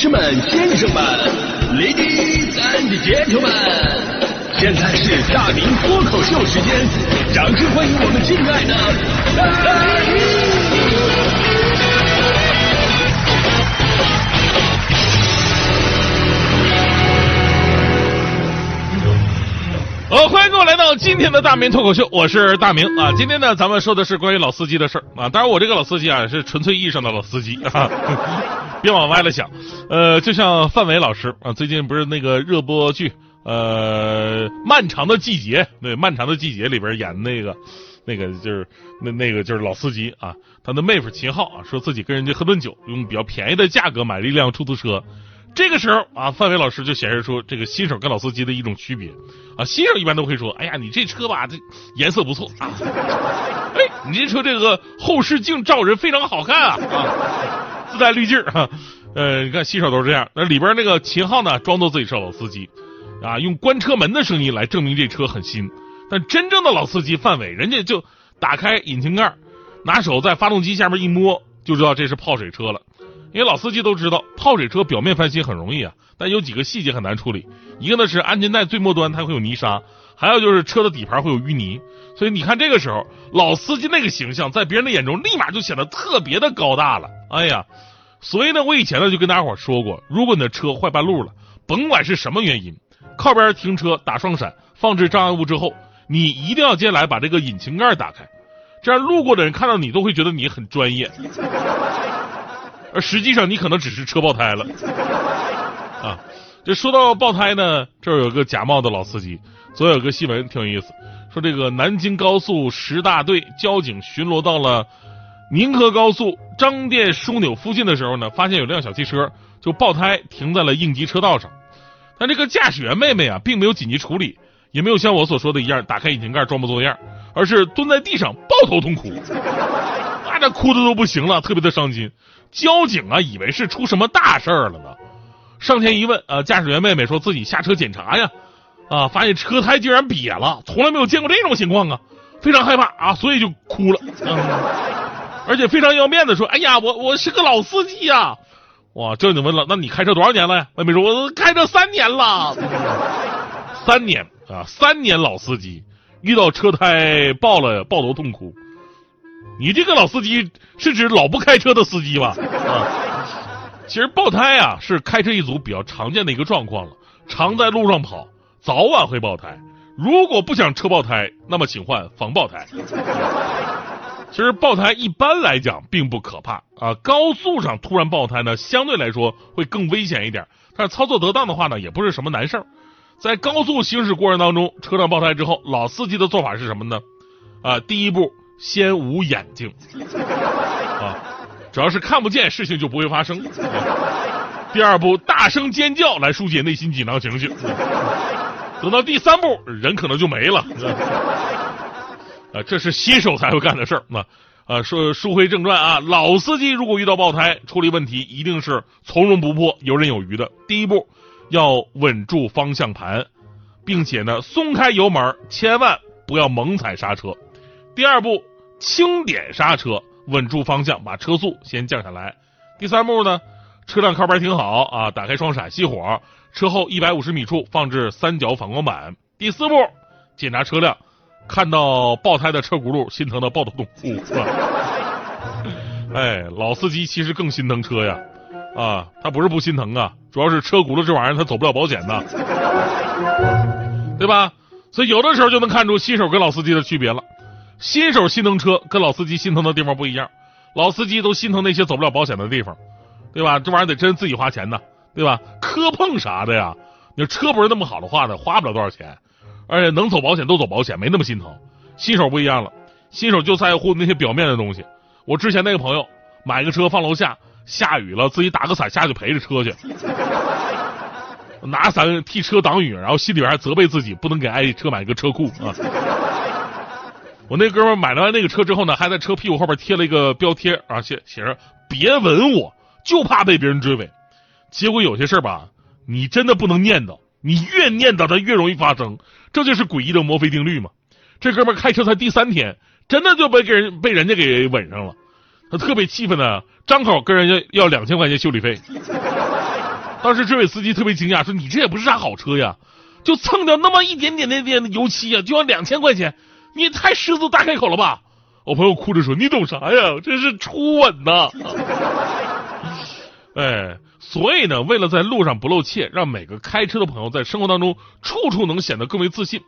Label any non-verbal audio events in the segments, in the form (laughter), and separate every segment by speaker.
Speaker 1: 士们、先生们，ladies and gentlemen，现在是大明脱口秀时间，掌声欢迎我们敬爱的
Speaker 2: 好，欢迎各位来到今天的大明脱口秀，我是大明啊。今天呢，咱们说的是关于老司机的事儿啊。当然，我这个老司机啊，是纯粹意义上的老司机啊，(laughs) 别往歪了想。呃，就像范伟老师啊，最近不是那个热播剧呃《漫长的季节》对，《漫长的季节》里边演那个那个就是那那个就是老司机啊，他的妹夫秦昊啊，说自己跟人家喝顿酒，用比较便宜的价格买了一辆出租车。这个时候啊，范伟老师就显示出这个新手跟老司机的一种区别啊。新手一般都会说：“哎呀，你这车吧，这颜色不错啊。(laughs) 哎，你这车这个后视镜照人非常好看啊啊，自带滤镜啊。呃，你看新手都是这样。那里边那个秦昊呢，装作自己是老司机啊，用关车门的声音来证明这车很新。但真正的老司机范伟，人家就打开引擎盖，拿手在发动机下面一摸，就知道这是泡水车了。因为老司机都知道，泡水车表面翻新很容易啊，但有几个细节很难处理。一个呢是安全带最末端它会有泥沙，还有就是车的底盘会有淤泥。所以你看这个时候，老司机那个形象在别人的眼中立马就显得特别的高大了。哎呀，所以呢，我以前呢就跟大家伙说过，如果你的车坏半路了，甭管是什么原因，靠边停车打双闪，放置障碍物之后，你一定要接下来把这个引擎盖打开，这样路过的人看到你都会觉得你很专业。(laughs) 而实际上，你可能只是车爆胎了，啊！这说到爆胎呢，这儿有个假冒的老司机。昨有个新闻挺有意思，说这个南京高速十大队交警巡逻到了宁河高速张店枢纽附近的时候呢，发现有辆小汽车就爆胎停在了应急车道上。但这个驾驶员妹妹啊，并没有紧急处理，也没有像我所说的一样打开引擎盖装模作样，而是蹲在地上抱头痛哭，那这哭的都不行了，特别的伤心。交警啊，以为是出什么大事儿了呢，上前一问，呃，驾驶员妹妹说自己下车检查呀，啊，发现车胎竟然瘪了，从来没有见过这种情况啊，非常害怕啊，所以就哭了，而且非常要面子说，哎呀，我我是个老司机呀，哇，交警问了，那你开车多少年了呀？妹妹说，我开车三年了，三年啊，三年老司机，遇到车胎爆了，抱头痛哭。你这个老司机是指老不开车的司机吧？啊，其实爆胎啊是开车一族比较常见的一个状况了，常在路上跑，早晚会爆胎。如果不想车爆胎，那么请换防爆胎。(laughs) 其实爆胎一般来讲并不可怕啊，高速上突然爆胎呢，相对来说会更危险一点，但是操作得当的话呢，也不是什么难事儿。在高速行驶过程当中，车辆爆胎之后，老司机的做法是什么呢？啊，第一步。先捂眼睛，啊，主要是看不见，事情就不会发生。第二步，大声尖叫来疏解内心紧张情绪。等到第三步，人可能就没了。啊，这是新手才会干的事儿。那啊，说书回正传啊，老司机如果遇到爆胎，处理问题一定是从容不迫、游刃有余的。第一步，要稳住方向盘，并且呢，松开油门，千万不要猛踩刹车。第二步，轻点刹车，稳住方向，把车速先降下来。第三步呢，车辆靠边停好啊，打开双闪，熄火，车后一百五十米处放置三角反光板。第四步，检查车辆，看到爆胎的车轱辘，心疼的抱头痛哭。(laughs) 哎，老司机其实更心疼车呀，啊，他不是不心疼啊，主要是车轱辘这玩意儿他走不了保险呐，(laughs) 对吧？所以有的时候就能看出新手跟老司机的区别了。新手心疼车，跟老司机心疼的地方不一样。老司机都心疼那些走不了保险的地方，对吧？这玩意儿得真自己花钱呢，对吧？磕碰啥的呀，你车不是那么好的话呢，花不了多少钱，而且能走保险都走保险，没那么心疼。新手不一样了，新手就在乎那些表面的东西。我之前那个朋友买个车放楼下，下雨了自己打个伞下去陪着车去，(laughs) 拿伞替车挡雨，然后心里边还责备自己不能给爱车买个车库啊。我那哥们买了那个车之后呢，还在车屁股后边贴了一个标贴啊，写写着“别吻我”，就怕被别人追尾。结果有些事儿吧，你真的不能念叨，你越念叨它越容易发生，这就是诡异的墨菲定律嘛。这哥们开车才第三天，真的就被给人被人家给吻上了，他特别气愤呢，张口跟人家要两千块钱修理费。当时这位司机特别惊讶，说：“你这也不是啥好车呀，就蹭掉那么一点点、点点的油漆呀，就要两千块钱，你也太狮子大开口了吧？”我朋友哭着说：“你懂啥呀？这是初吻呐！”哎，所以呢，为了在路上不露怯，让每个开车的朋友在生活当中处处能显得更为自信，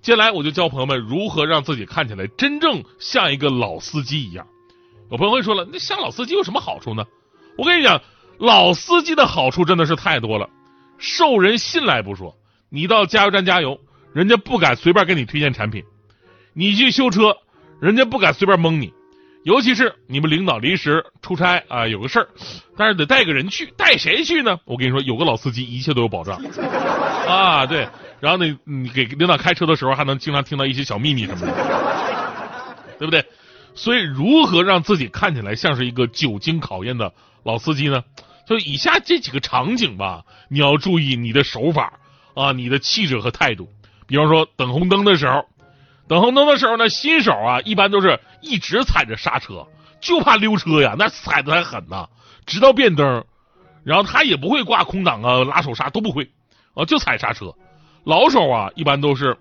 Speaker 2: 接下来我就教朋友们如何让自己看起来真正像一个老司机一样。有朋友会说了，那像老司机有什么好处呢？我跟你讲，老司机的好处真的是太多了，受人信赖不说，你到加油站加油，人家不敢随便给你推荐产品；你去修车，人家不敢随便蒙你。尤其是你们领导临时出差啊，有个事儿，但是得带个人去，带谁去呢？我跟你说，有个老司机，一切都有保障 (laughs) 啊。对，然后呢，你给领导开车的时候，还能经常听到一些小秘密什么的，对不对？所以，如何让自己看起来像是一个久经考验的老司机呢？就以下这几个场景吧，你要注意你的手法啊，你的气质和态度。比方说，等红灯的时候。等红灯的时候呢，新手啊一般都是一直踩着刹车，就怕溜车呀，那踩的还狠呢，直到变灯，然后他也不会挂空挡啊、拉手刹都不会，啊就踩刹车。老手啊一般都是，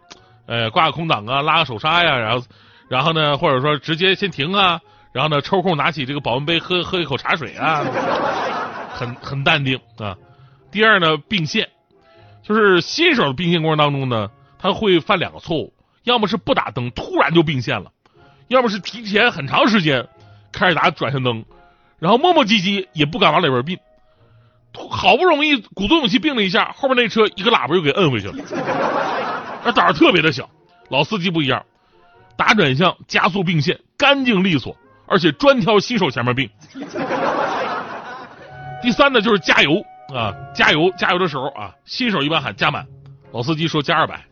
Speaker 2: 呃挂个空挡啊、拉个手刹呀，然后然后呢或者说直接先停啊，然后呢抽空拿起这个保温杯喝喝一口茶水啊，很很淡定啊。第二呢并线，就是新手并线过程当中呢，他会犯两个错误。要么是不打灯，突然就并线了；要么是提前很长时间开始打转向灯，然后磨磨唧唧也不敢往里边并。好不容易鼓足勇气并了一下，后面那车一个喇叭又给摁回去了。那胆儿特别的小。老司机不一样，打转向加速并线，干净利索，而且专挑新手前面并。第三呢，就是加油啊，加油加油的时候啊，新手一般喊加满，老司机说加二百。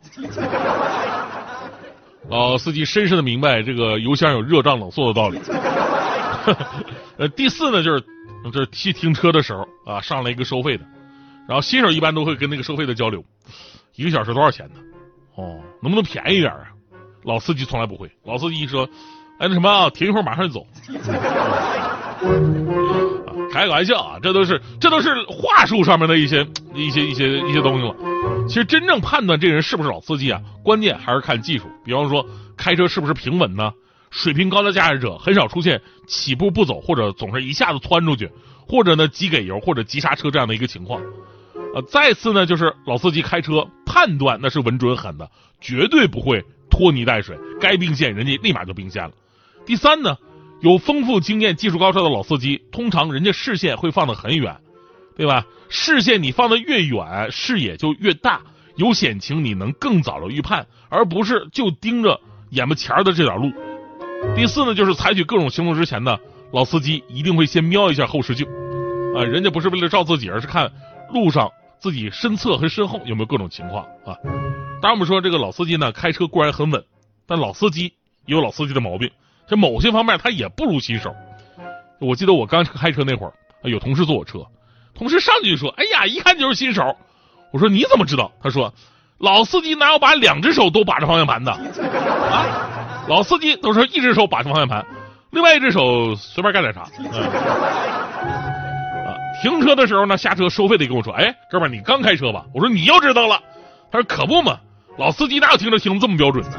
Speaker 2: 老司机深深的明白这个油箱有热胀冷缩的道理。(laughs) 呃，第四呢，就是就是去停车的时候啊，上来一个收费的，然后新手一般都会跟那个收费的交流，一个小时多少钱呢？哦，能不能便宜点啊？老司机从来不会，老司机一说，哎，那什么，停一会儿马上就走。(laughs) 开个玩笑啊，这都是这都是话术上面的一些一些一些一些东西了。其实真正判断这人是不是老司机啊，关键还是看技术。比方说开车是不是平稳呢？水平高的驾驶者很少出现起步不走，或者总是一下子窜出去，或者呢急给油或者急刹车这样的一个情况。呃，再次呢就是老司机开车判断那是稳准狠的，绝对不会拖泥带水，该并线人家立马就并线了。第三呢。有丰富经验、技术高超的老司机，通常人家视线会放得很远，对吧？视线你放得越远，视野就越大，有险情你能更早的预判，而不是就盯着眼巴前的这点路。第四呢，就是采取各种行动之前呢，老司机一定会先瞄一下后视镜，啊，人家不是为了照自己，而是看路上自己身侧和身后有没有各种情况啊。当然，我们说这个老司机呢，开车固然很稳，但老司机也有老司机的毛病。这某些方面他也不如新手。我记得我刚开车那会儿，有同事坐我车，同事上去就说：“哎呀，一看就是新手。”我说：“你怎么知道？”他说：“老司机哪有把两只手都把着方向盘的啊？老司机都是一只手把着方向盘，另外一只手随便干点啥。”啊，停车的时候呢，下车收费的跟我说：“哎，哥们儿，你刚开车吧？”我说：“你又知道了。”他说：“可不嘛，老司机哪有停车停这么标准的？”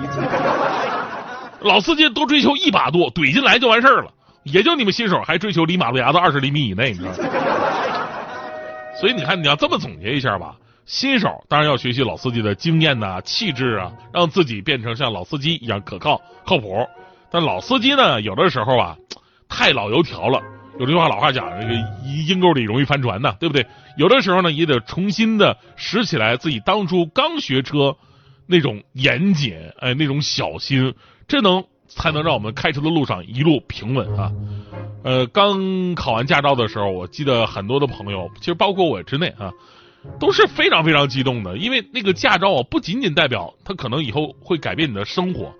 Speaker 2: 老司机都追求一把多怼进来就完事儿了，也就你们新手还追求离马路牙子二十厘米以内，你知道吗？所以你看，你要这么总结一下吧，新手当然要学习老司机的经验呐、气质啊，让自己变成像老司机一样可靠、靠谱。但老司机呢，有的时候啊，太老油条了。有句话老话讲，这个阴沟里容易翻船呐，对不对？有的时候呢，也得重新的拾起来自己当初刚学车那种严谨，哎，那种小心。这能才能让我们开车的路上一路平稳啊！呃，刚考完驾照的时候，我记得很多的朋友，其实包括我之内啊，都是非常非常激动的，因为那个驾照啊，不仅仅代表它可能以后会改变你的生活，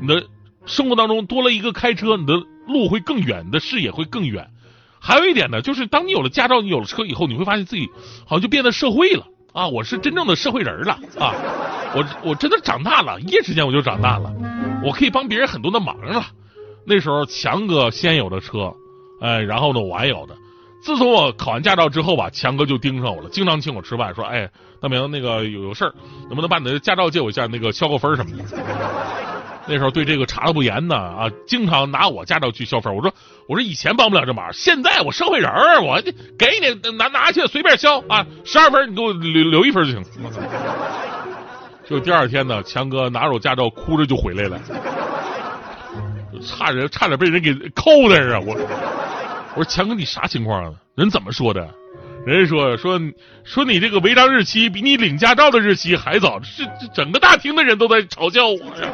Speaker 2: 你的生活当中多了一个开车，你的路会更远，你的视野会更远。还有一点呢，就是当你有了驾照，你有了车以后，你会发现自己好像就变得社会了啊！我是真正的社会人了啊！我我真的长大了，一夜之间我就长大了。我可以帮别人很多的忙了。那时候强哥先有的车，哎，然后呢我还有的，自从我考完驾照之后吧，强哥就盯上我了，经常请我吃饭，说：“哎，大明，那个有有事儿，能不能把你的驾照借我一下，那个消个分什么的。”那时候对这个查的不严呢，啊，经常拿我驾照去消分。我说，我说以前帮不了这忙，现在我社会人儿，我给你拿拿去随便消啊，十二分你给我留留一分就行。就第二天呢，强哥拿着我驾照哭着就回来了，差点差点被人给扣那儿啊！我我说强哥你啥情况啊？人怎么说的？人家说说说你这个违章日期比你领驾照的日期还早，这这整个大厅的人都在嘲笑我呀。